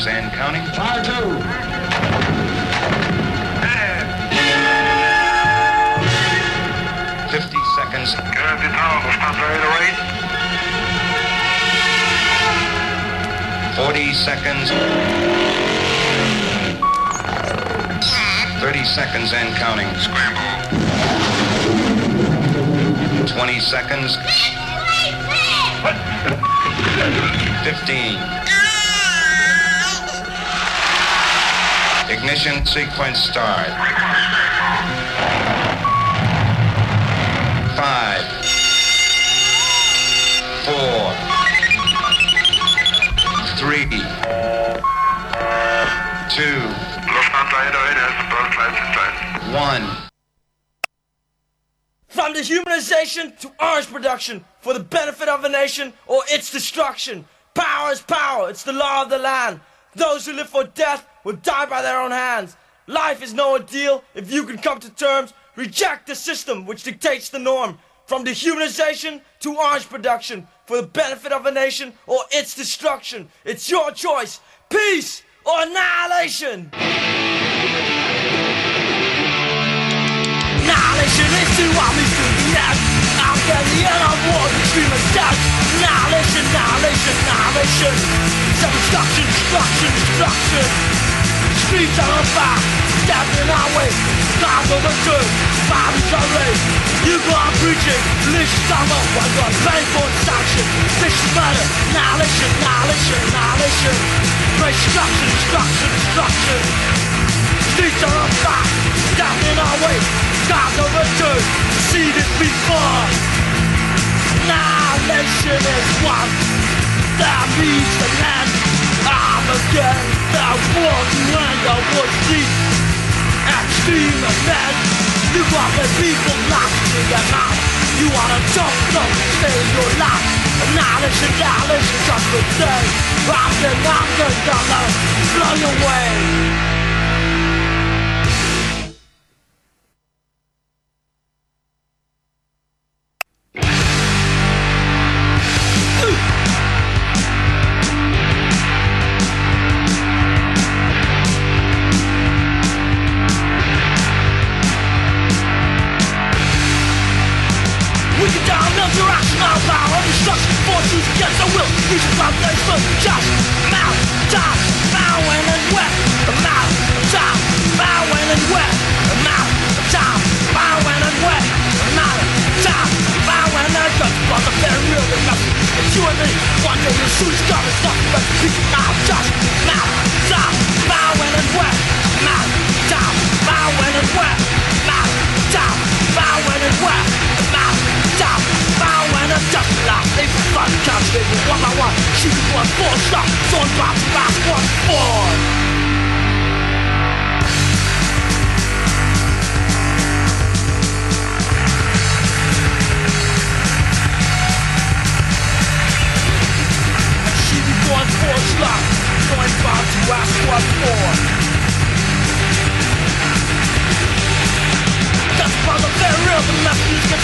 seconds and counting. Fire two. Fifty seconds. Forty seconds. Thirty seconds and counting. Scramble. Twenty seconds. Fifteen. Ignition sequence start. Five. Four. Three. Two. One. From dehumanization to orange production, for the benefit of a nation or its destruction. Power is power, it's the law of the land. Those who live for death will die by their own hands. Life is no ordeal if you can come to terms. Reject the system which dictates the norm. From dehumanization to orange production, for the benefit of a nation or its destruction. It's your choice. Peace or annihilation. Annihilation is too obvious to the end. After the end of war, of death. Annihilation, annihilation, annihilation. Destruction, destruction, destruction. Streets are on fire, in our way. Cars overturned, bodies are raised. You go on preaching, leash summer, while God paying for sanction. This is murder, annihilation, annihilation, annihilation. Destruction, destruction, destruction. Streets are on fire, in our way. Cars overturned, see this before. Annihilation is one that means the land. I'm against the war to end the war deep. Extreme event. You want the people locked in their mouth. You wanna talk, don't stay in your life. Annihilation, annihilation, just the day. I'm the I'm gonna blow you away.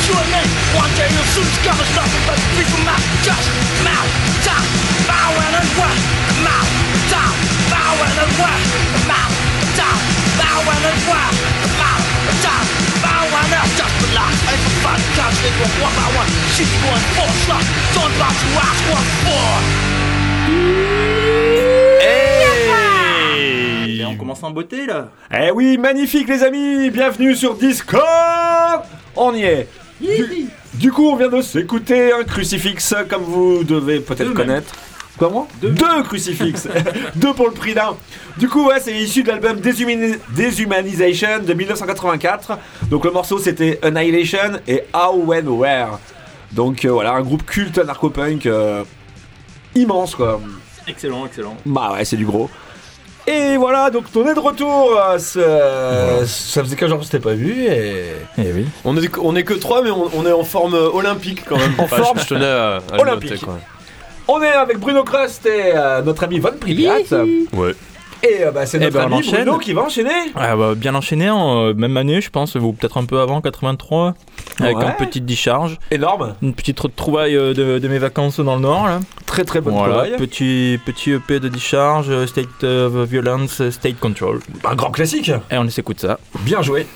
Message that you and me One day you'll soon discover something But people mouth, just mouth, top Bowing and wet, mouth, top Bowing and wet, mouth, top Bowing and wet, mouth, top Bowing and just the last Ain't for fun, counts they go one by one Shoot one, four, slot Don't box to ask one, four Et on commence en beauté là. Eh oui, magnifique les amis, bienvenue sur Discord. On y est du, du coup, on vient de s'écouter un crucifix, comme vous devez peut-être Deux connaître. Comment Deux. crucifix Deux pour le prix d'un Du coup, ouais, c'est issu de l'album Deshumani- Deshumanization de 1984. Donc le morceau c'était Annihilation et How, When, Where. Donc euh, voilà, un groupe culte narco-punk euh, immense quoi. Excellent, excellent. Bah ouais, c'est du gros. Et voilà, donc on est de retour. euh, ce- Ça faisait 15 jours que je t'ai pas vu et. Eh oui. On est, on est que 3 mais on, on est en forme euh, olympique quand même. En Enfin, forme je, je tenais à, à le olympique. noter, quoi. On est avec Bruno Crust et euh, notre ami Von Pripyat. Ouais. Et euh, bah, c'est Eh notre ben, on ami. Bruno qui va enchaîner. Ah bah, bien enchaîné, en euh, même année, je pense, ou peut-être un peu avant, 83, avec Ouais. une petite discharge, Énorme. une petite trouvaille euh, de, de mes vacances dans le Nord. Là. Très très bonne voilà, trouvaille. petit, petit EP de discharge, euh, State of Violence, State Control. Un grand classique. Et on s'écoute ça. Bien joué.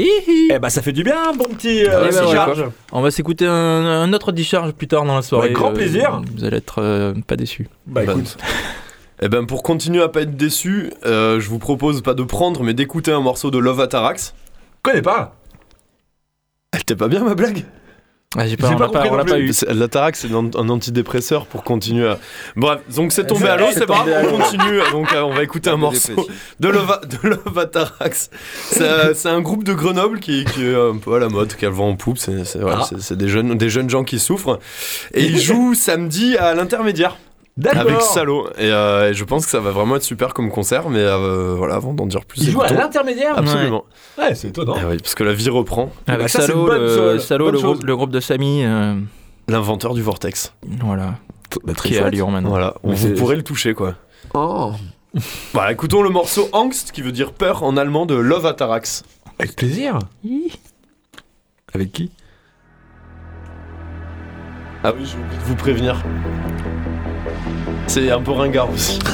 Hihi. Eh bah ça fait du bien, bon petit euh, Eh ben, ouais, charge. On va s'écouter un, un autre discharge plus tard dans la soirée. Avec grand euh, plaisir. Vous allez être euh, pas déçus. Bah Bah, écoute. Eh ben pour continuer à pas être déçu, euh, je vous propose pas de prendre mais d'écouter un morceau de Love Atarax. Connais pas. Elle était pas bien ma blague? Ah, j'ai pas, on pas l'a pas, compris on l'a non pas eu. L'Atarax c'est un, un antidépresseur pour continuer à... Bref, donc c'est tombé à l'eau, c'est pas grave, on continue. Donc euh, on va écouter un morceau de Love, de Love Atarax. C'est euh, c'est un groupe de Grenoble qui, qui est un peu à la mode, qui a le vent en poupe. C'est Ah. des, jeunes, des jeunes gens qui souffrent. Et ils jouent samedi à l'intermédiaire. D'accord. Avec Salo. Et, euh, et je pense que ça va vraiment être super comme concert, mais euh, voilà, avant d'en dire plus. Il joue à l'intermédiaire. Absolument. Ouais, c'est étonnant. Eh oui, parce que la vie reprend. Avec bah, ça, c'est Salo, le, Salo, le, groupe, le groupe de Samy, euh, L'inventeur du vortex. voilà, Bah, très qui est à. Lyon maintenant. Voilà, Mais vous pourrez le toucher quoi. Oh. Voilà, écoutons le morceau Angst, qui veut dire peur en allemand de Love Atarax. Avec plaisir. Avec qui? Ah oui, j'ai oublié de vous prévenir. C'est un peu ringard aussi.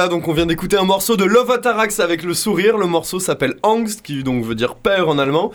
voilà, donc on vient d'écouter un morceau de Love Atarax avec le sourire. Le morceau s'appelle Angst, qui donc veut dire peur en allemand.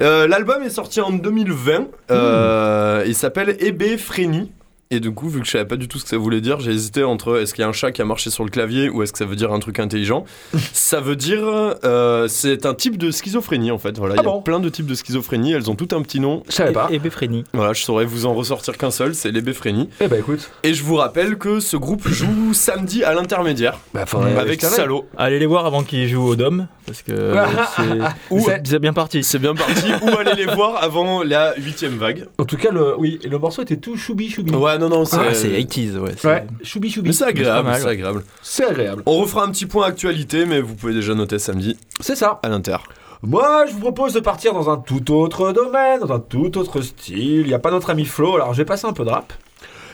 Euh, L'album est sorti en 2020. Euh, il s'appelle Ebe Freni. Et du coup, vu que je savais pas du tout ce que ça voulait dire, j'ai hésité entre est-ce qu'il y a un chat qui a marché sur le clavier ou est-ce que ça veut dire un truc intelligent. ça veut dire. euh, c'est un type de schizophrénie en fait. Voilà, il Ah y a bon plein de types de schizophrénie. Elles ont tout un petit nom. Je savais pas. Befreni. Voilà, je saurais vous en ressortir qu'un seul, c'est l'ébéphrénie. Eh bah écoute. Et je vous rappelle que ce groupe joue samedi à l'intermédiaire Bah avec. Salo. Allez les voir avant qu'ils jouent au Dôme, parce que euh, c'est- bien parti. C'est bien parti. Ou allez les voir avant la huitième vague. En tout cas, le, oui, le morceau était tout choubi choubi. Ouais, non, non, c'est. Ah, c'est 80s, ouais. c'est- Ouais, choubi choubi. Mais c'est agréable, C'est agréable. C'est agréable. On refera un petit point actualité, mais vous pouvez déjà noter samedi C'est ça. à l'inter. Moi, je vous propose de partir dans un tout autre domaine, dans un tout autre style. Il n'y a pas notre ami Flo, alors je vais passer un peu de rap.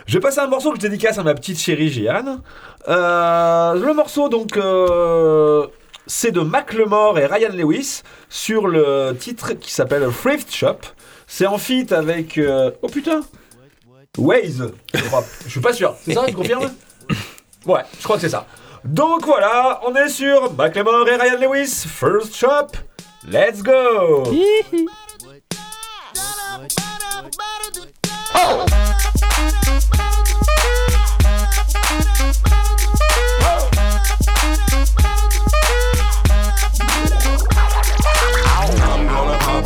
Je vais passer un morceau que je dédicace à ma petite chérie Jeanne. Euh, le morceau, donc, euh, c'est de Macklemore et Ryan Lewis sur le titre qui s'appelle Thrift Shop. C'est en feat avec. euh, Oh putain! Waze, je crois. Je suis pas sûr. C'est ça, tu confirmes? Ouais, je crois que c'est ça. Donc voilà, on est sur Macklemore et Ryan Lewis, First Shop. Let's go! I'm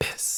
Piss.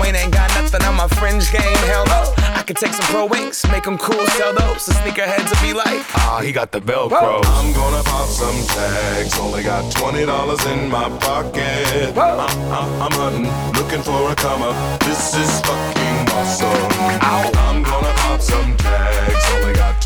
Wayne ain't got nothing on my fringe game, hell no. I could take some pro wings, make them cool, sell those. The sneakerheads will be like, ah, he got the Velcro. I'm gonna pop some tags. Only got twenty dollars in my pocket. I'm, I'm, I'm hunting, looking for a come up. This is fucking awesome. I'm gonna pop some tags. Only got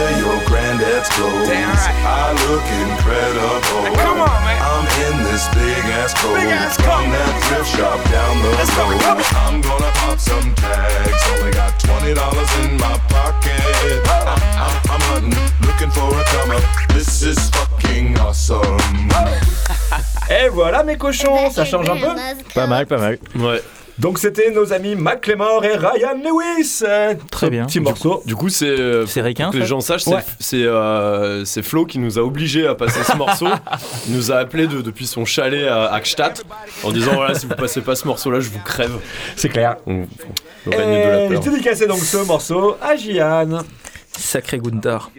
wear your granddad's clothes. Damn right. I look incredible. Come on, man. I'm in this big ass coat Big ass from that thrift shop down the Let's go, road. come on. I'm gonna pop some tags. Only got twenty dollars in my pocket. I'm, I'm, I'm hunting, looking for a come up. This is fucking awesome. Et voilà mes cochons, ça change un peu. Pas mal, pas mal. Ouais. Donc c'était nos amis Macklemore et Ryan Lewis. Très ce bien. Petit morceau. Du coup, c'est. euh, C'est Requin, Que les gens sachent, c'est Ouais. c'est, euh, c'est Flo qui nous a obligés à passer ce morceau. Il nous a appelé de- depuis son chalet à Akstadt en disant voilà, si vous passez pas ce morceau-là, je vous crève. C'est clair. On, règne de la Et peur. j'ai dédicacé donc ce morceau à Gian. Sacré Gunther.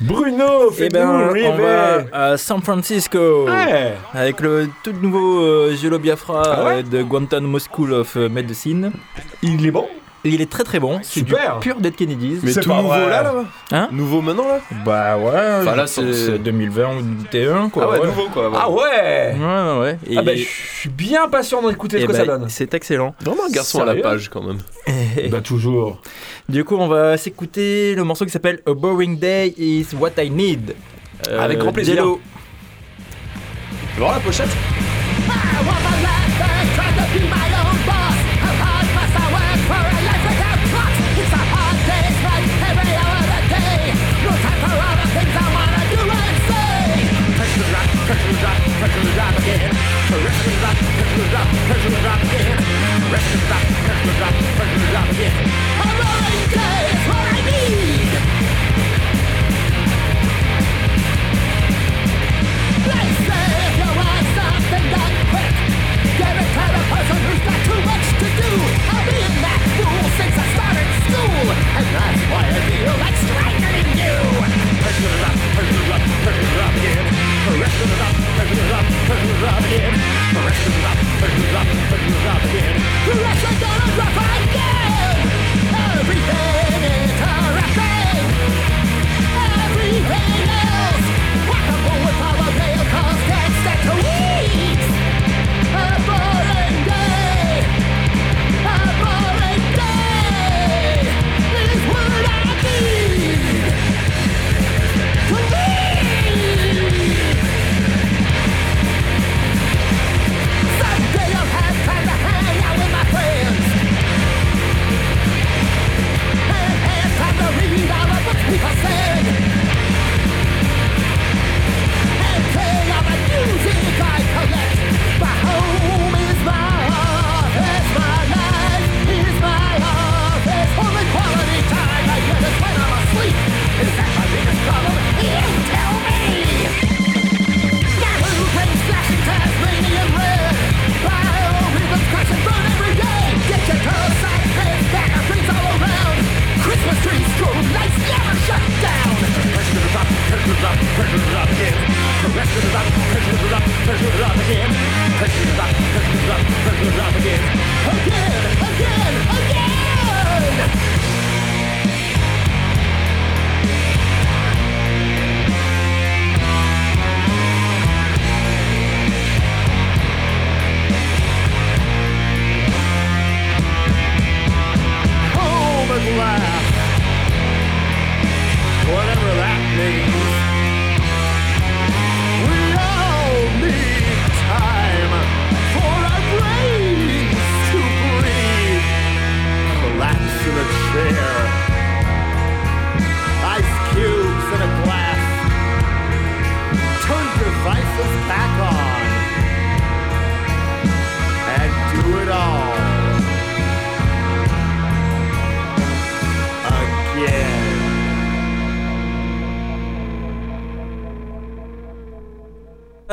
Bruno, Eh fais-nous ben, on va à San Francisco. Ouais. Avec le tout nouveau euh, Biafra Ah ouais euh, de Guantanamo School of euh, Medicine. Il est bon Et il est très très bon. C'est du Super. pur Dead Kennedys. Mais C'est tout pas nouveau vrai. là, là Hein Nouveau maintenant là Bah ouais. Enfin, là, je c'est- pense que c'est 2020 ou 2021 quoi. Ah ouais, nouveau quoi. Ah ouais Ouais, ouais, ouais. Et Ah bah, je suis bien patient d'écouter ce eh que bah, ça donne. C'est excellent. Vraiment un garçon à la Sérieux page quand même. Bah toujours. Du coup, on va s'écouter le morceau qui s'appelle A Boring Day is What I Need. Euh, Avec grand plaisir. Jello. Tu voir la pochette? Everything.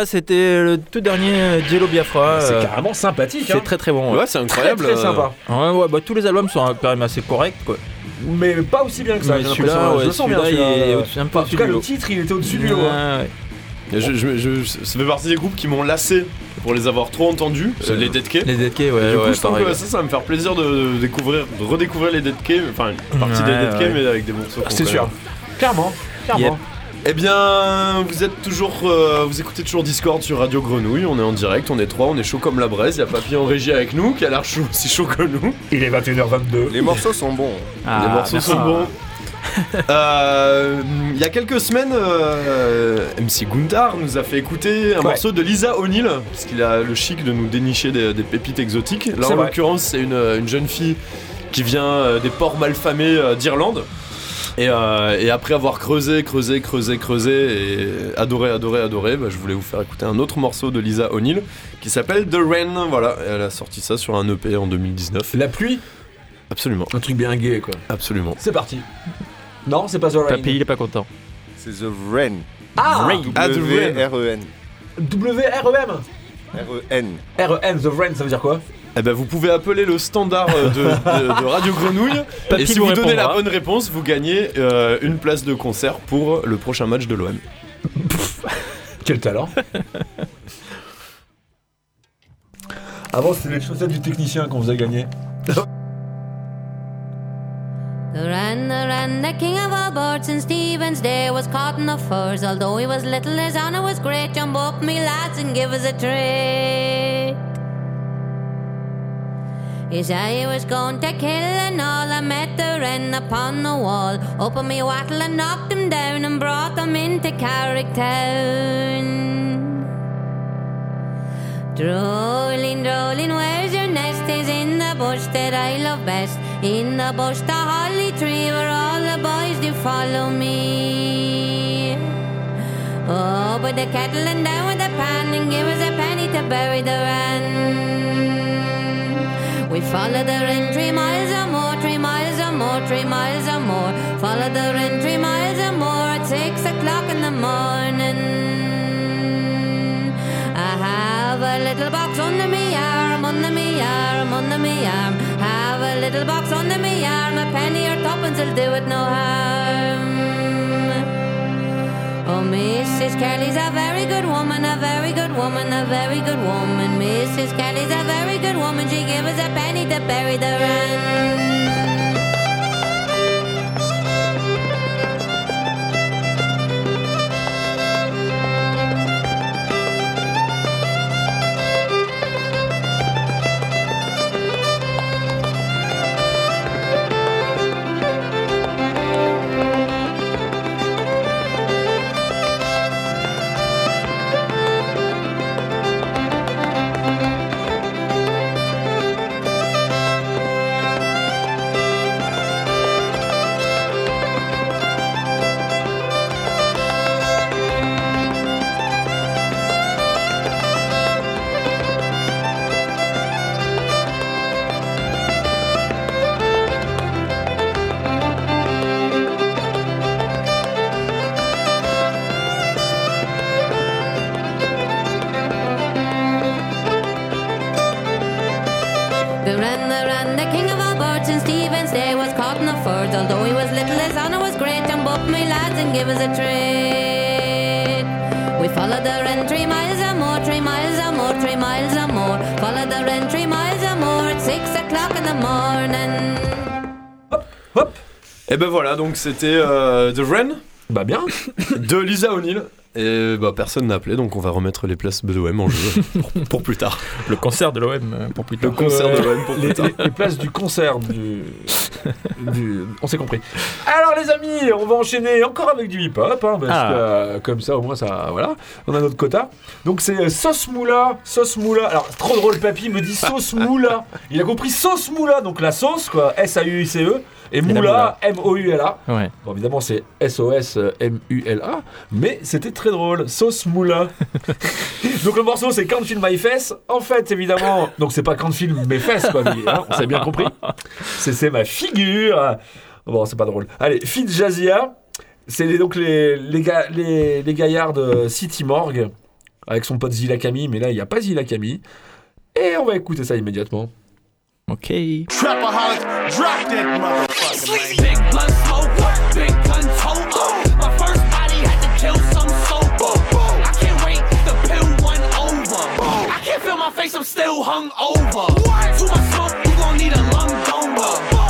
Ah, c'était le tout dernier euh, Jello Biafra. C'est euh, carrément sympathique. c'est Hein. très très bon. ouais. Ouais, c'est incroyable. Très, très euh, sympa. Ouais, ouais, bah, tous les albums sont quand même assez corrects. Quoi. Mais pas aussi bien que ça. Celui-là, l'impression. ouais, je le sens bien. celui-là, il est celui-là. au-dessus- un peu En tout cas, le titre, il était au-dessus du lot. hein. Je, je- je- ça fait partie des groupes qui m'ont lassé pour les avoir trop entendus, euh, les Dead Key. Les Dead ouais, du coup, ouais, je trouve pareil. que ça, ça va me faire plaisir de, découvrir, de redécouvrir les Dead Key, enfin une partie des Dead ouais. mais avec des morceaux. qu'on C'est sûr. Clairement. Clairement. Yep. Eh bien, vous êtes toujours, euh, vous écoutez toujours Discord sur Radio Grenouille. On est en direct, on est trois, on est chaud comme la braise. Il y a Papy en régie avec nous, qui a l'air chaud, aussi chaud que nous. Il est 21h22. Les morceaux sont bons. Ah, Les morceaux merci. sont bons. Euh, Il y a quelques semaines, euh, MC Gundar nous a fait écouter un Ouais. morceau de Lisa O'Neill, parce qu'il a le chic de nous dénicher des, des pépites exotiques. Là, en l'occurrence, c'est une, une jeune fille qui vient des ports malfamés d'Irlande. Et, euh, et après avoir creusé, creusé, creusé, creusé et adoré, adoré, adoré, bah, je voulais vous faire écouter un autre morceau de Lisa O'Neill qui s'appelle The Rain. Voilà, elle a sorti ça sur un EP en 2019. La pluie? Absolument, Un truc bien gay, quoi. absolument. C'est parti. Non, c'est pas The Rain. Papy, il est pas content. C'est The Rain. Ah Ah, The Rain. W-R-E-N. W-R-E-M R-E-N. R-E-N, The Rain, ça veut dire quoi? Eh ben, vous pouvez appeler le standard euh, de, de- de Radio Grenouille. Et si vous vous donnez la bonne réponse, vous gagnez euh, une place de concert pour le prochain match de l'OM. Quel talent Avant, c'était les chaussettes du technicien qu'on faisait gagner. The ran, the ran, the king of all birds in Stephen's day was caught in the furs. Although he was little, his honour was great. Jump up, me lads, and give us a treat. Said he was going to kill and all. I met the wren upon the wall. Opened me wattle and knocked him down and brought him into Carrick Town. Drolling, drolling, where's your nest? Is in the bush that I love best. In the bush, the holly tree where all the boys do follow me. Oh, with the kettle and down with the pan and give us a penny to bury the wren. We follow the wren three miles or more, three miles or more, three miles or more. Follow the wren three miles or more at six o'clock in the morning. I have a little box under me arm, under me arm, under me arm. Have a little box under me arm, a penny or tuppence will do it no harm. Oh, Mrs. Kelly's a very good woman, a very good woman, a very good woman. Mrs. Kelly's a very good woman, she gave us a penny to bury the wren. Wren three miles or more at six o'clock in the morning. Et ben voilà, donc c'était euh, The Rain Bah bien. de Lisa O'Neill. Et bah personne n'a appelé, donc on va remettre les places de l'OM en jeu pour, pour plus tard. Le concert de l'OM euh, pour plus Le tard. concert de l'OM pour plus les, tard. les- les places du concert du, du- On s'est compris. Alors les amis, on va enchaîner encore avec du hip-hop, hein, parce Ah. que euh, comme ça au moins ça, voilà, on a notre quota. Donc c'est euh, Sauce Moula, Sauce Moula. Alors trop drôle, papy me dit Sauce Moula. Il a compris Sauce Moula, donc la sauce quoi, S-A-U-I-C-E. Et la Moula, moula. Ouais. Bon, évidemment, c'est S-O-S-M-U-L-A, mais c'était très drôle. Sauce moula. donc, le morceau, c'est Can't Feel My Face. En fait, évidemment, donc c'est pas Can't Feel Mes Fesses, quoi, mais, hein, on s'est bien compris. C'est c'est ma figure. Bon, c'est pas drôle. Allez, Fit Jazia. C'est les- donc les, les, ga- les, les gaillards de City Morgue avec son pote Zilla Camille, mais là, il n'y a pas Zilla Camille. Et on va écouter ça immédiatement. Ok. Trapaholic, drop that motherfucker. Big gun smoke, big gun tote. My first body had to kill some sober. I can't wait the pill one over. I can't feel my face, I'm still hung over. Too much smoke, you gon' need a lung donor.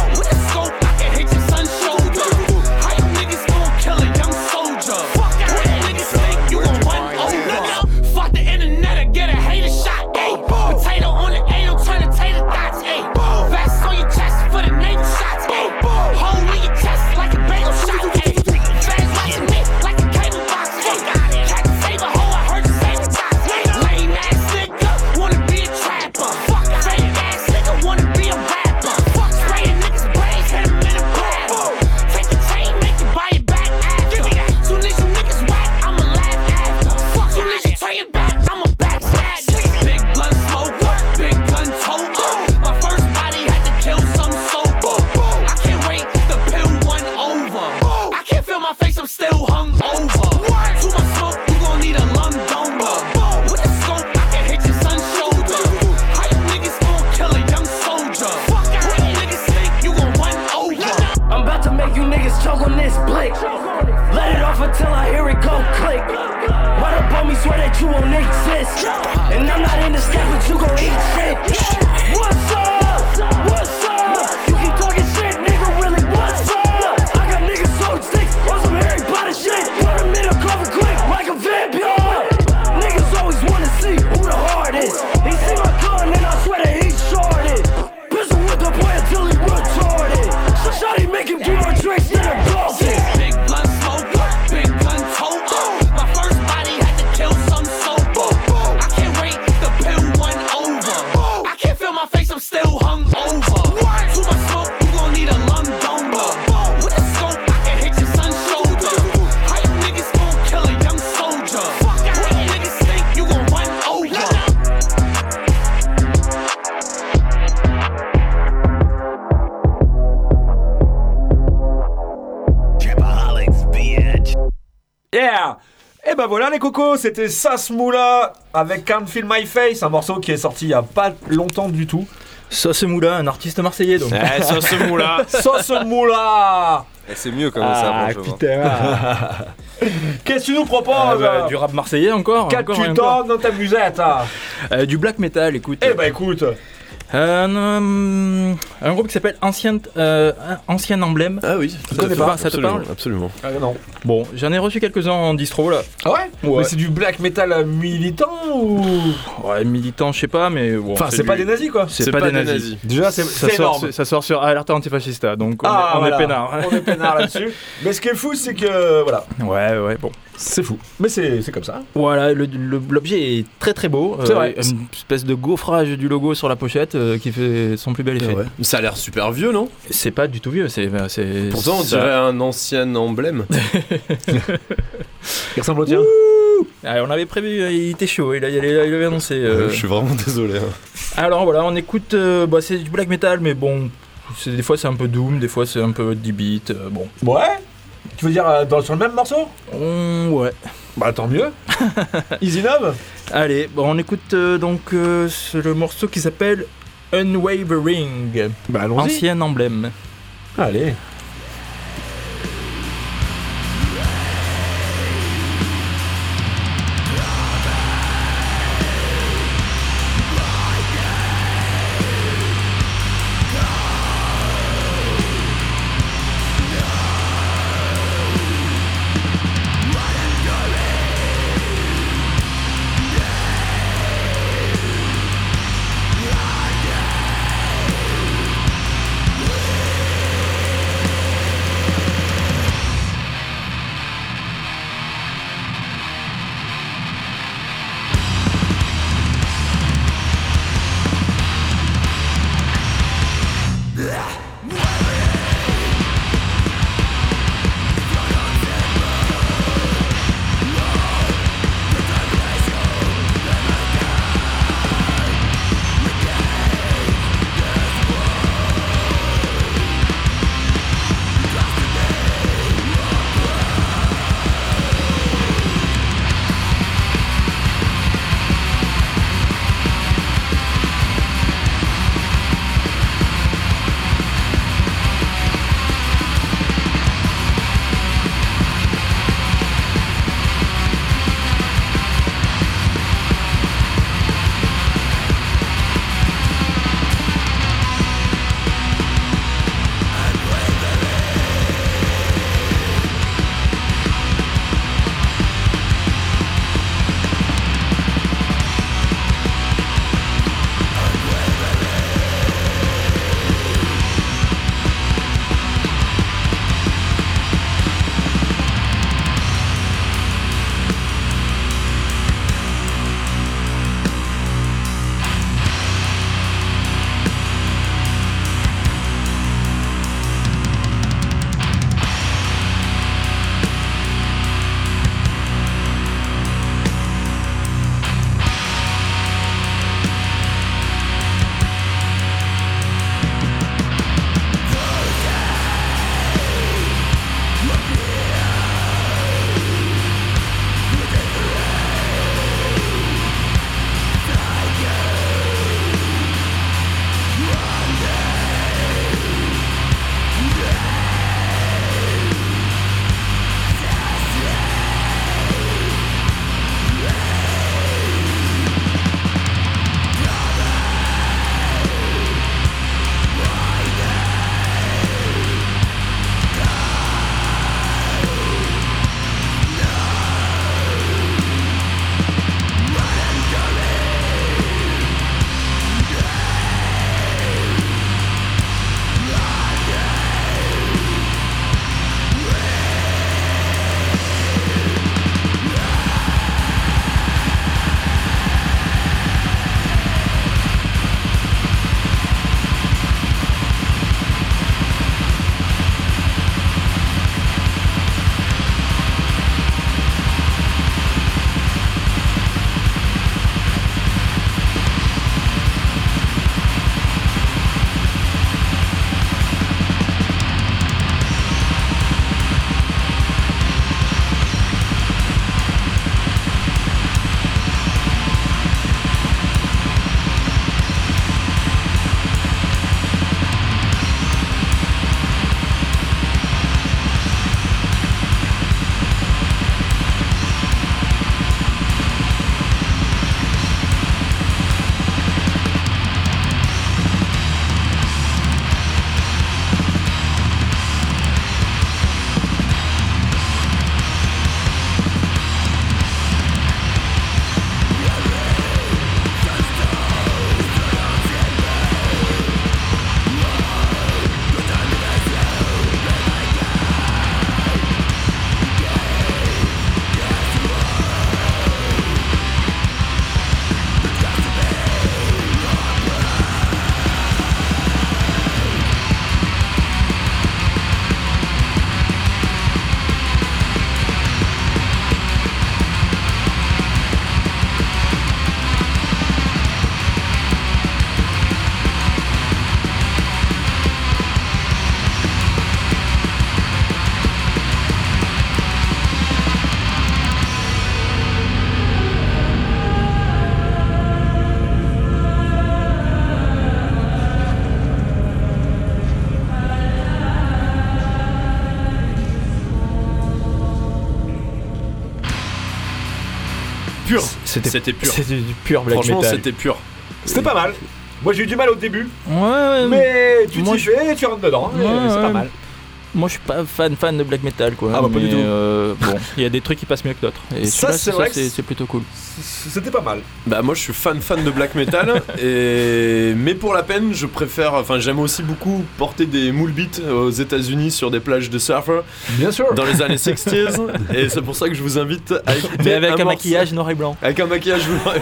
C'était Sasmoula avec Can't Feel My Face, un morceau qui est sorti il y a pas longtemps du tout. Sauce Moula, un artiste marseillais donc. Eh, Sauce Moula Sauce Moula Et c'est mieux comme ça, Ah franchement. putain Qu'est-ce que tu nous proposes Ah bah, du rap marseillais encore. Qu'as-tu dans ta musette hein Euh, Du black metal, écoute. Eh ben écoute euh, un groupe qui s'appelle Ancien, euh, Ancien Emblème. Ah oui, Tu connais pas, ça te parle absolument. Ah non. Bon, j'en ai reçu quelques-uns en distro là. Ah ouais, Ouais. Mais c'est du black metal militant ou Ouais, militant, je sais pas, mais bon. Enfin, c'est pas des nazis quoi C'est pas, des nazis. Déjà c'est Ça sort, énorme ça sort sur Alerta Antifascista, donc on, Ah, est, on voilà. est peinard. On est peinard là-dessus. Mais ce qui est fou, c'est que voilà, Ouais, ouais, bon. C'est fou. Mais c'est c'est comme ça. Voilà, le- le- l'objet est très très beau. C'est vrai. Une espèce de gaufrage du logo sur la pochette euh, qui fait son plus bel effet. Ouais. Ça a l'air super vieux, non? C'est pas du tout vieux, c'est. c'est- Pourtant, on dirait un ancien emblème. Il ressemble au tien. Ah, on avait prévu, euh, il était chaud, il, a- il a- il avait annoncé. euh. Je suis vraiment désolé. hein. Alors voilà, on écoute. euh, bah, c'est du black metal, mais bon. c'est- Des fois c'est un peu doom, des fois c'est un peu 10 bits. euh, bon. Ouais? Tu veux dire euh, dans, sur le même morceau On- ouais. Bah tant mieux. Easy Nob Allez, bon, on écoute euh, donc euh, ce- le morceau qui s'appelle Unwavering. Bah allons-y. Ancien emblème. Allez. C'était pur. C'était du pur black Franchement, metal. c'était pur. C'était pas mal. Moi j'ai eu du mal au début, Ouais, ouais, mais tu moi, t'y fais et tu rentres dedans. Ouais, c'est pas mal. Moi, je suis pas fan fan de black metal, quoi. Ah bah, pas du tout. euh, bon, il y a des trucs qui passent mieux que d'autres. Et Ça, c'est vrai c'est plutôt cool. C'était pas mal. Bah moi je suis fan fan de black metal et mais pour la peine je préfère enfin j'aime aussi beaucoup porter des moule beats aux États-Unis sur des plages de surfers Bien sûr. dans les années 60s et c'est pour ça que je vous invite à écouter Mais avec un, morceau- maquillage noir et blanc. avec un maquillage noir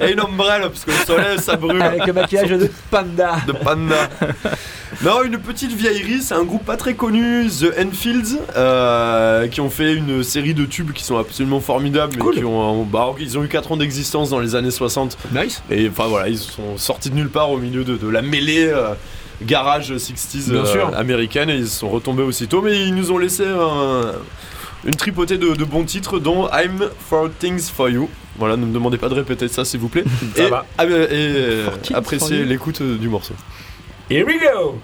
et une ombrelle parce que le soleil ça brûle Avec le maquillage de panda. de panda. Non, une petite vieillerie, c'est un groupe pas très connu, The Enfields, euh, qui ont fait une série de tubes qui sont absolument formidables, qui ont, bah, ils ont eu 4 ans d'existence dans les années 60. Nice. Et enfin voilà, ils sont sortis de nulle part au milieu de, de la mêlée euh, garage 60s Bien euh, américaine et ils sont retombés aussitôt, mais ils nous ont laissé un- une tripotée de, de bons titres, dont I'm for Things for You. Voilà, ne me demandez pas de répéter ça s'il vous plaît. Ça et va. et, Things appréciez l'écoute du morceau. Here we go.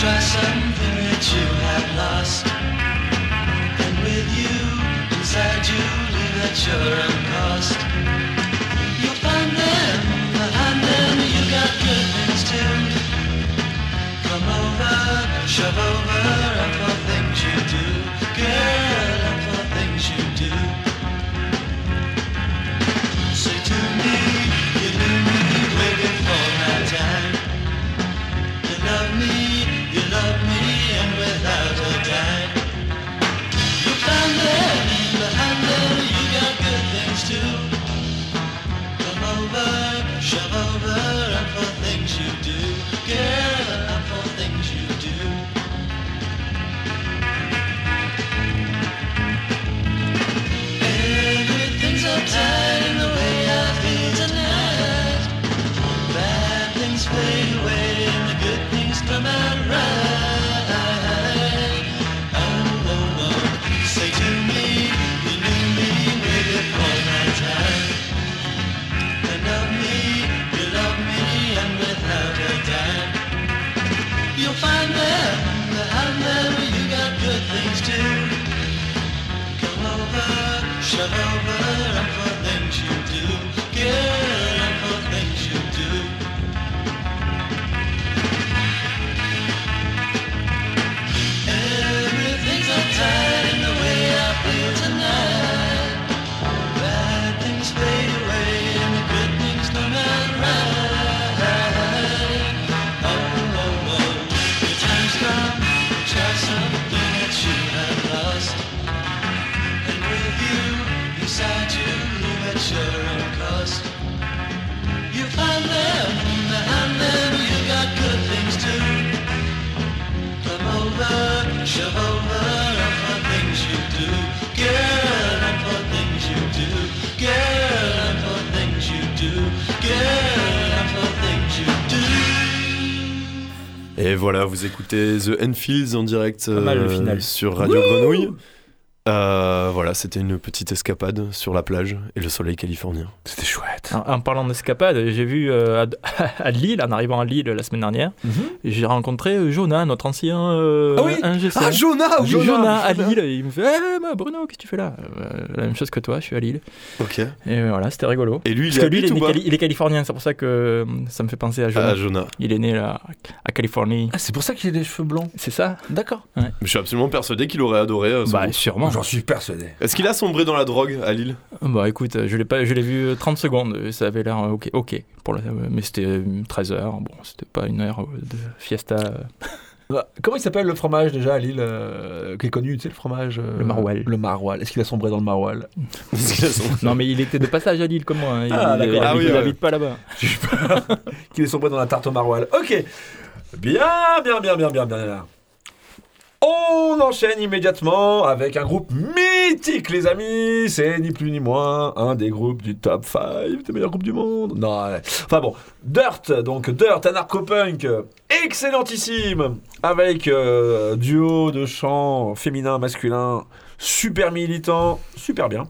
Try something that you have lost. And with you, inside you, leave voilà, vous écoutez The Enfields en direct mal, euh, sur Radio Grenouille. Euh, voilà, c'était une petite escapade sur la plage et le soleil californien. C'était chouette. En, en parlant d'escapade, j'ai vu euh, à, à Lille, en arrivant à Lille la semaine dernière, et j'ai rencontré euh, Jonah, notre ancien euh, Ah oui. Ah, Jonah, oui, Jonah, Jonah, à. Lille, et il me fait Eh, moi, Bruno, qu'est-ce que tu fais là? Euh, La même chose que toi, je suis à Lille. Ok. Et voilà, c'était rigolo. Et lui, il Parce que lui, il est, ou pas cali- il est californien, c'est pour ça que ça me fait penser à Jonah. Ah, Jonah. Il est né là, à Californie. Ah, c'est pour ça qu'il a des cheveux blancs. C'est ça D'accord. Je suis absolument persuadé qu'il aurait adoré. euh, Bah, sûrement. J'en suis persuadé. Est-ce qu'il a sombré dans la drogue à Lille? Bah écoute, je l'ai pas, je l'ai vu euh, 30 secondes, euh, ça avait l'air euh, ok, ok. Pour la- euh, mais c'était euh, 13 heures, bon, c'était pas une heure de fiesta. Bah, Comment il s'appelle le fromage déjà à Lille euh, qui est connu, tu sais le fromage euh, Le maroilles. Le maroilles. Est-ce qu'il a sombré dans le maroilles? Non mais il était de passage à Lille comme moi, hein. il, Ah, il- d'accord. il Ah habite- oui, il ouais. habite pas là-bas. Qu'il est sombré dans la tarte au maroilles. Ok. Bien, bien, bien, bien, bien, bien. bien. On enchaîne immédiatement avec un groupe mythique, les amis. C'est ni plus ni moins un des groupes du top 5 des meilleurs groupes du monde. Non, ouais. enfin bon. Dirt, donc Dirt, anarcho-punk, excellentissime, avec euh, duo de chants féminin, masculin, super militant, super bien.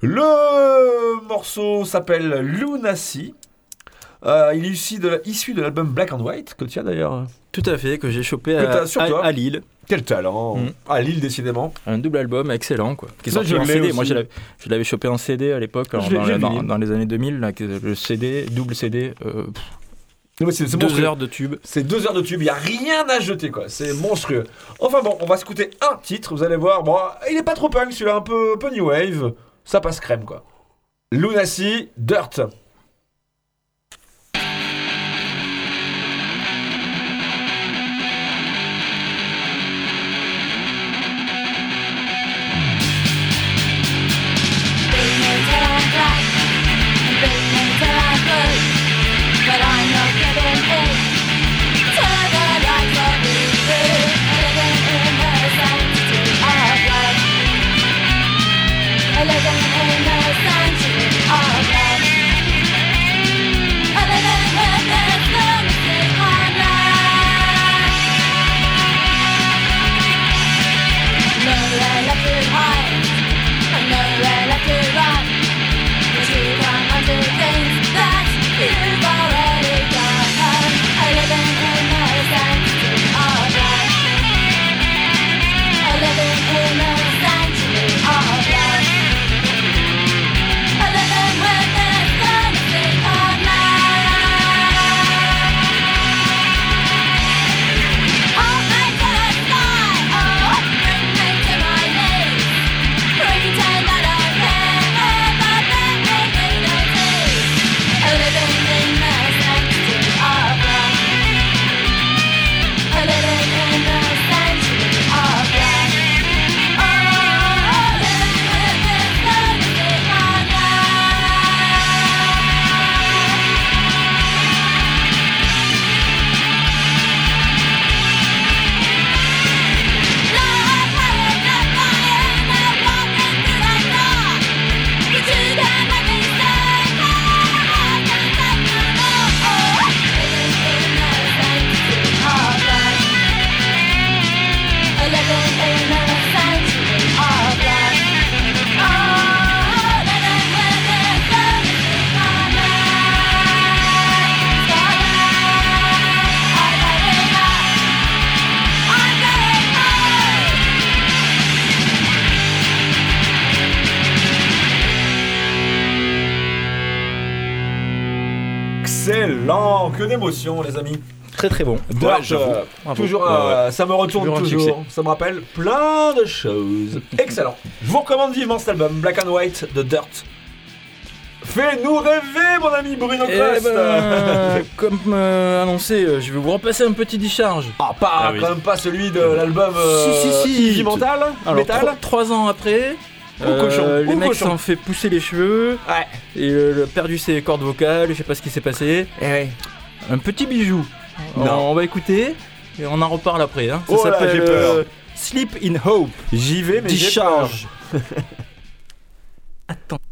Le morceau s'appelle Lunacy. Euh, il est issu de, l'album Black and White, que tu as d'ailleurs. Tout à fait, que j'ai chopé à Lille. Quel talent Mm. À Lille, décidément. Un double album excellent, quoi. Qui est sorti en CD. aussi. Moi, je l'avais- chopé en CD à l'époque, dans, les années 2000, là, que le CD, double CD, euh, c'est- deux monstrueux. heures de tube. C'est deux heures de tube, il n'y a rien à jeter quoi, c'est monstrueux. Enfin bon, on va s'écouter un titre, vous allez voir. Bon, il est pas trop punk celui-là, un peu, un peu new wave. Ça passe crème quoi. Lunacy, Dirt. Les amis. Très très bon. Dirt, euh, toujours, Ouais, euh, ouais. ça me retourne Toujours un toujours, ça me rappelle plein de choses. Excellent. Je vous recommande vivement cet album, Black and White de Dirt. Fais-nous rêver mon ami Bruno Eh ben, comme euh, annoncé, euh, je vais vous repasser un petit discharge. Ah, pas, Ah oui. quand même pas celui de l'album euh, Si, si, si. Mental, Alors, Metal. tro- trois ans après, Ou cochon, les mecs s'en fait pousser les cheveux. Ouais. Et le, le perdu ses cordes vocales, je sais pas ce qui s'est passé. Un petit bijou. On, Non. on va écouter et on en reparle après. hein. Ça Oh s'appelle j'ai peur. euh, Sleep in Hope. J'y vais, mais Discharge. It's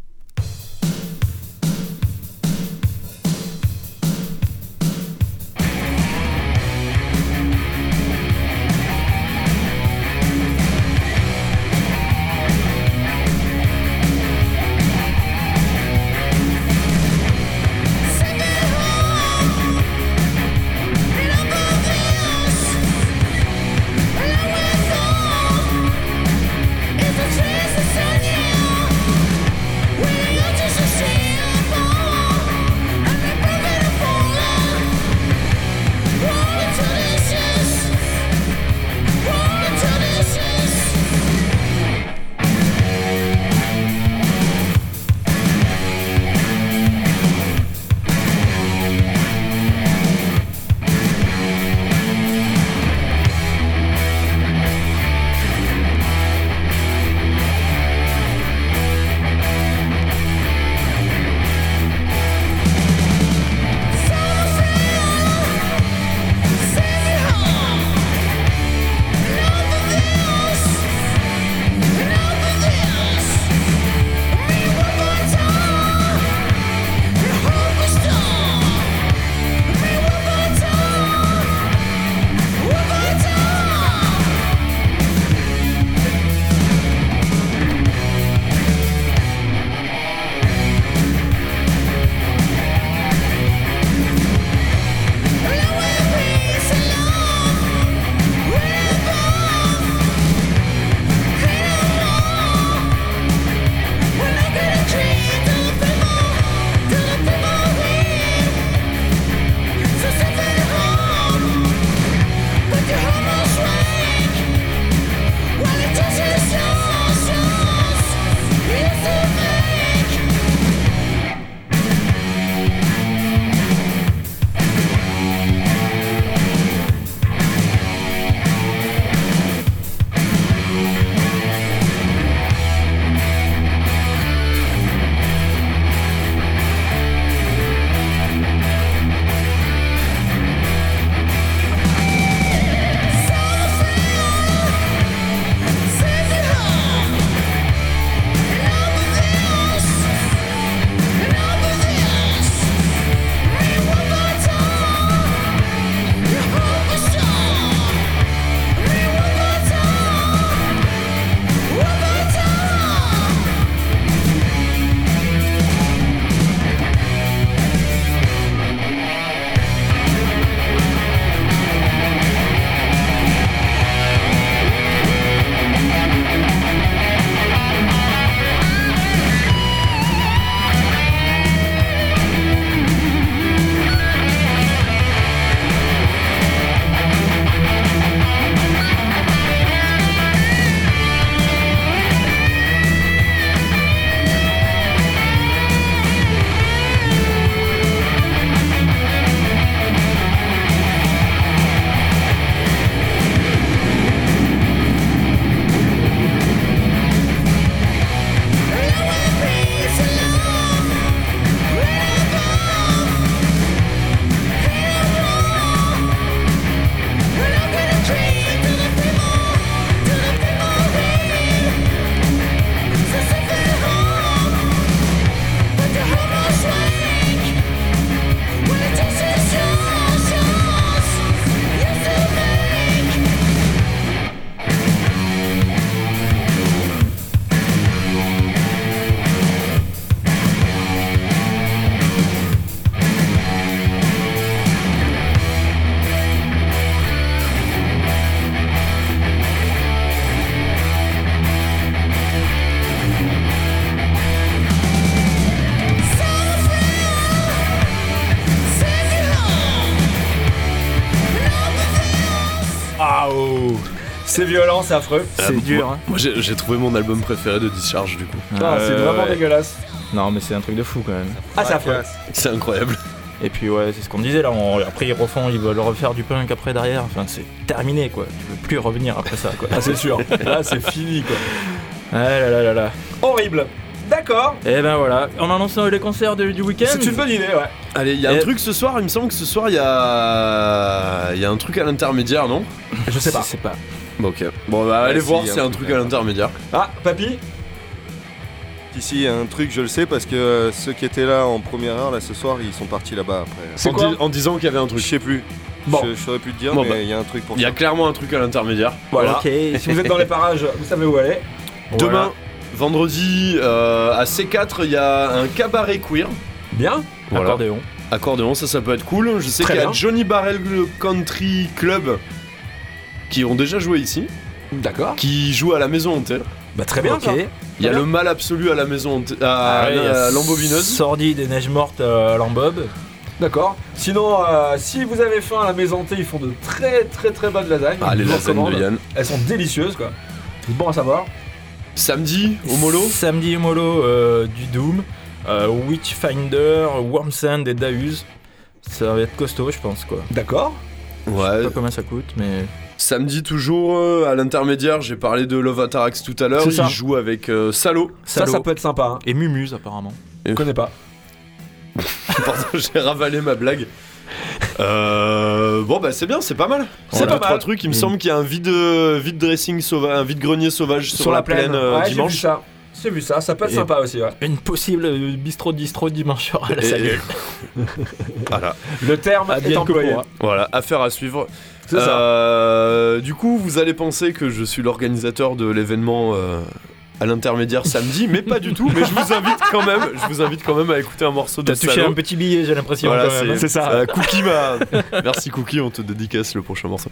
C'est violent, c'est affreux. C'est dur, moi- hein. Moi j'ai trouvé mon album préféré de Discharge du coup. Ah, c'est Euh, vraiment ouais. dégueulasse. Non, mais c'est un truc de fou quand même. Ah, c'est affreux. C'est incroyable. Et puis ouais, c'est ce qu'on disait là. on- Après ils refont, ils veulent refaire du punk après derrière. Enfin, c'est terminé quoi. Tu peux plus revenir après ça quoi. Ah, c'est sûr. Là, c'est fini, quoi. Ah là là là là. Horrible. D'accord. Et ben voilà, on annonce les concerts de- du week-end. C'est une bonne idée, ouais. Allez, il y a un truc ce soir, il me semble que ce soir il y a. Il y a un truc à l'intermédiaire, non? Je sais pas. Je sais pas. Bon, ok. Bon, bah, allez voir y a un truc à l'intermédiaire. Ah, papy Ici, il y a un truc, je le sais, parce que euh, ceux qui étaient là en première heure, là, ce soir, ils sont partis là-bas après. C'est en, quoi di- en disant qu'il y avait un Je truc. sais plus. Bon. Je, je saurais plus te dire, Bon, mais bah, il y a un truc pour Il y a clairement un truc à l'intermédiaire. Voilà. Ok. Si vous êtes dans les parages, vous savez où aller. Demain, vendredi, euh, à C4, il y a un cabaret queer. Bien. Voilà. Accordéon. Accordéon, ça, ça peut être cool. Je sais Très qu'il y a bien. Johnny Barrel Country Club qui ont déjà joué ici, D'accord. qui joue à la maison hantée. Bah, très bien, Ok. ça. Il y a le mal absolu à la maison hantée, à, Ah ouais, il y a à l'embobineuse. Sordide et neige morte à l'embob. D'accord. Sinon, euh, si vous avez faim à la maison thé, ils font de très très très bonnes lasagnes. Ah, les Je vous lasagnes de recommande. Yann. Elles sont délicieuses, quoi. C'est bon à savoir. Samedi, au Molo. Samedi au Molo euh, du Doom. Euh, Witchfinder, Wormsand et Daus. Ça va être costaud, je pense quoi. D'accord. Je sais Ouais. pas combien ça coûte, mais. Samedi toujours euh, à l'intermédiaire, j'ai parlé de Love Atarax tout à l'heure. Il joue avec euh, Salo. Ça, ça peut être sympa. Hein. Et Mumuse apparemment. Je connais pas. Pardon, j'ai ravalé ma blague. Euh, bon bah c'est bien, c'est pas mal. C'est pas pas trois mal. trucs. Il me Mm. semble qu'il y a un vide, euh, vide dressing sauvage, un vide grenier sauvage sur, la, plaine, euh, ouais, J'ai vu dimanche. ça. J'ai vu ça. Ça peut être Et- sympa aussi, ouais. Une possible bistrot distro dimanche soir à la salle. Voilà, Le terme est Advienne que employé. voilà, affaire à suivre. C'est ça. Euh, du coup, vous allez penser que je suis l'organisateur de l'événement euh, à l'intermédiaire samedi, mais pas du tout. Mais je vous invite quand même, je vous invite quand même à écouter un morceau de T'as touché un petit billet, j'ai l'impression Voilà, quand même. c'est hein. Euh, Cookie m'a. Merci Cookie, on te dédicace le prochain morceau.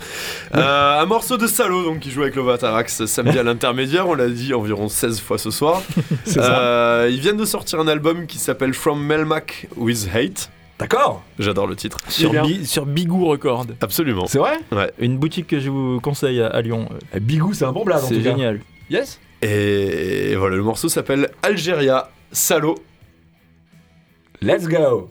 Euh, un morceau de Salo donc qui joue avec le Vatarax samedi à l'intermédiaire, on l'a dit environ 16 fois ce soir. C'est ça. Euh, ils viennent de sortir un album qui s'appelle From Melmac with Hate. D'accord. J'adore le titre. Sur. Bi- sur Bigou Record. Absolument. C'est vrai? Une boutique que je vous conseille à, à Lyon. Euh, Eh, Bigou, c'est un bon blague en C'est génial. Yes? Et voilà, le morceau s'appelle Algeria Salo. Let's go.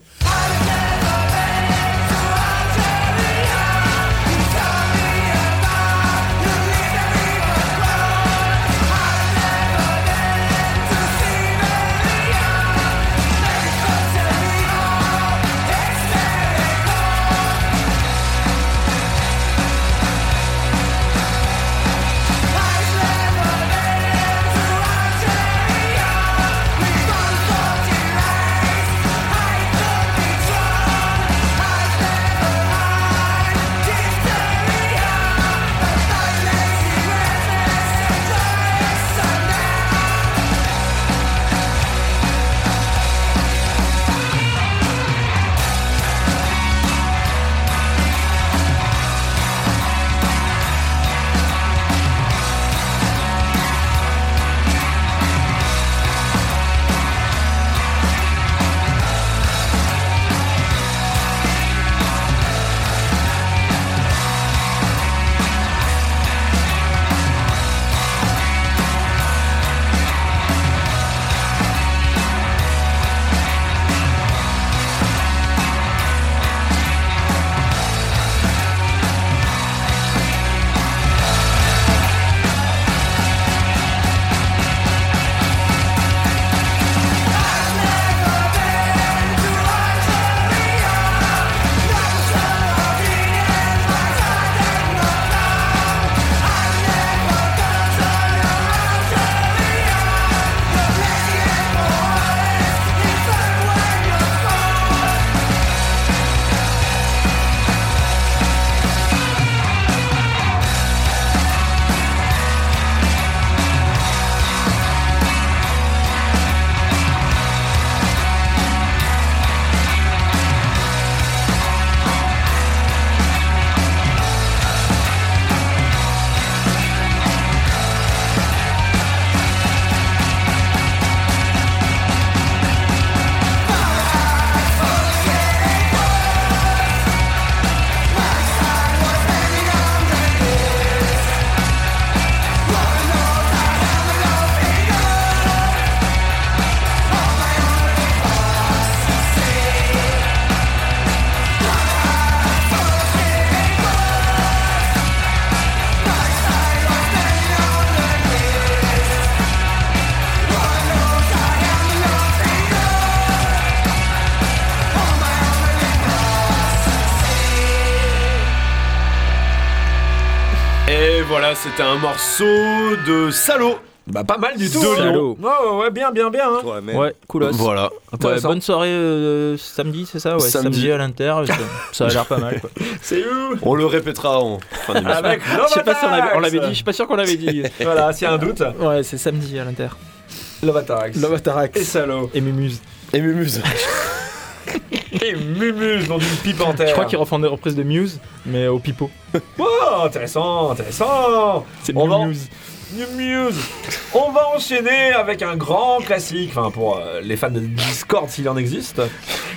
Voilà, c'était un morceau de Salaud. Bah pas mal du tout. De hein. Salaud. Ouais, ouais, ouais, bien, bien, bien. hein. Ouais, coolos. Voilà. Ouais, bonne soirée euh, samedi, c'est ça? Ouais, Samedi. samedi, à l'Inter, ça, ça a l'air pas mal. Quoi. C'est où? On le répétera en fin d'émission. Avec Je sais pas si on l'avait on l'avait dit, je suis pas sûr qu'on l'avait dit. Voilà, s'il y a un doute, Ouais, c'est samedi à l'Inter. Lovatax. Lovatarax Et salaud. et Mumuse. Et Mumuse. Et Mumus dans une pipe en terre. Je crois qu'ils refont des reprises de Muse, mais au pipeau. Oh, intéressant, intéressant. C'est On va- Muse. Muse. On va enchaîner avec un grand classique, enfin pour euh, les fans de Discord s'il en existe.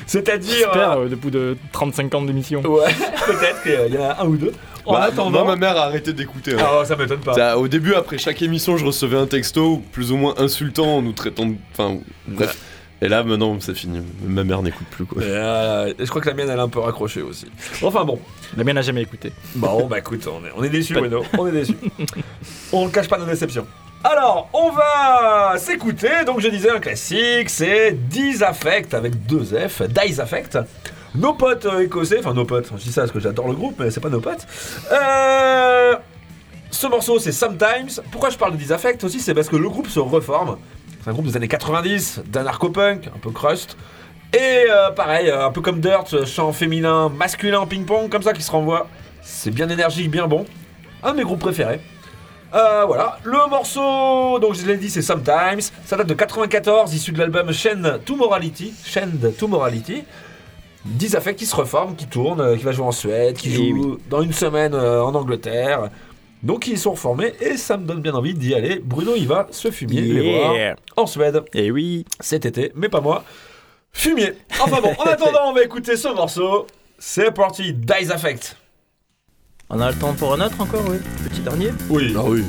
C'est-à-dire. J'espère, euh, euh, de bout de 35 ans d'émission. Ouais, peut-être qu'il y en a un ou deux. En Bah, attendant. moi, ma mère a arrêté d'écouter. hein. Ah, ça m'étonne pas. Ça, au début, après chaque émission, je recevais un texto plus ou moins insultant en nous traitant de. Enfin, bref. Et là, maintenant, c'est fini. Ma mère n'écoute plus, quoi. Et, euh, je crois que la mienne elle a un peu raccroché aussi. Enfin bon, La mienne n'a jamais écouté. bon bah écoute, on est, on est déçus Bruno, on est déçus. on ne cache pas nos déceptions. Alors, on va s'écouter, donc je disais un classique, c'est Diz Affect avec deux F, Diz Affect. Nos potes euh, écossais, enfin nos potes, je dis ça parce que j'adore le groupe, mais c'est pas nos potes. Euh, ce morceau c'est Sometimes. Pourquoi je parle de Diz Affect aussi C'est parce que le groupe se reforme. C'est un groupe des années 90, d'anarcho-punk, un peu crust. Et euh, pareil, euh, un peu comme Dirt, chant féminin, masculin ping-pong, comme ça qui se renvoie. C'est bien énergique, bien bon. Un de mes groupes préférés. Euh, voilà, le morceau, donc je l'ai dit, c'est Sometimes. Ça date de 94, issu de l'album Chain to Morality. Chain to Morality. 10 affects qui se reforment, qui tournent, qui va jouer en Suède, qui Eh joue dans une semaine en Angleterre. Donc ils sont reformés et ça me donne bien envie d'y aller. Bruno, il va se fumier, les voir en Suède Et oui. cet été, mais pas moi. Fumier. Enfin bon, en attendant, on va écouter ce morceau. C'est parti, Dice Affect. On a le temps pour un autre encore, oui. Petit dernier. Oui. Ah oui.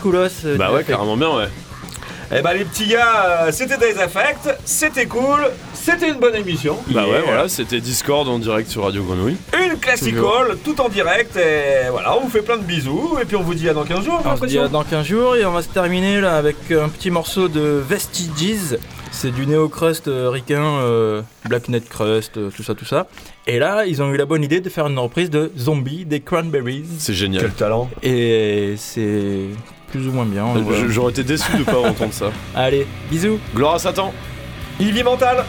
Coolos, coolos. euh, Bah ouais, carrément bien, ouais. Eh ben les petits gars, euh, c'était Dice Affect, c'était cool, c'était une bonne émission. Bah ouais, voilà, c'était Discord en direct sur Radio Grenouille. Une classical, tout en direct, et voilà, on vous fait plein de bisous, et puis on vous dit à dans 15 jours, On se dit à dans 15 jours et on va se terminer là avec un petit morceau de Vestiges. C'est du néo-crust euh, ricain, euh, Black Net Crust, euh, tout ça, tout ça. Et là, ils ont eu la bonne idée de faire une reprise de Zombie des Cranberries. C'est génial. Quel talent. Et c'est plus ou moins bien. J'aurais été déçu de pas entendre ça. Allez, bisous Gloire à Satan Ivy Mental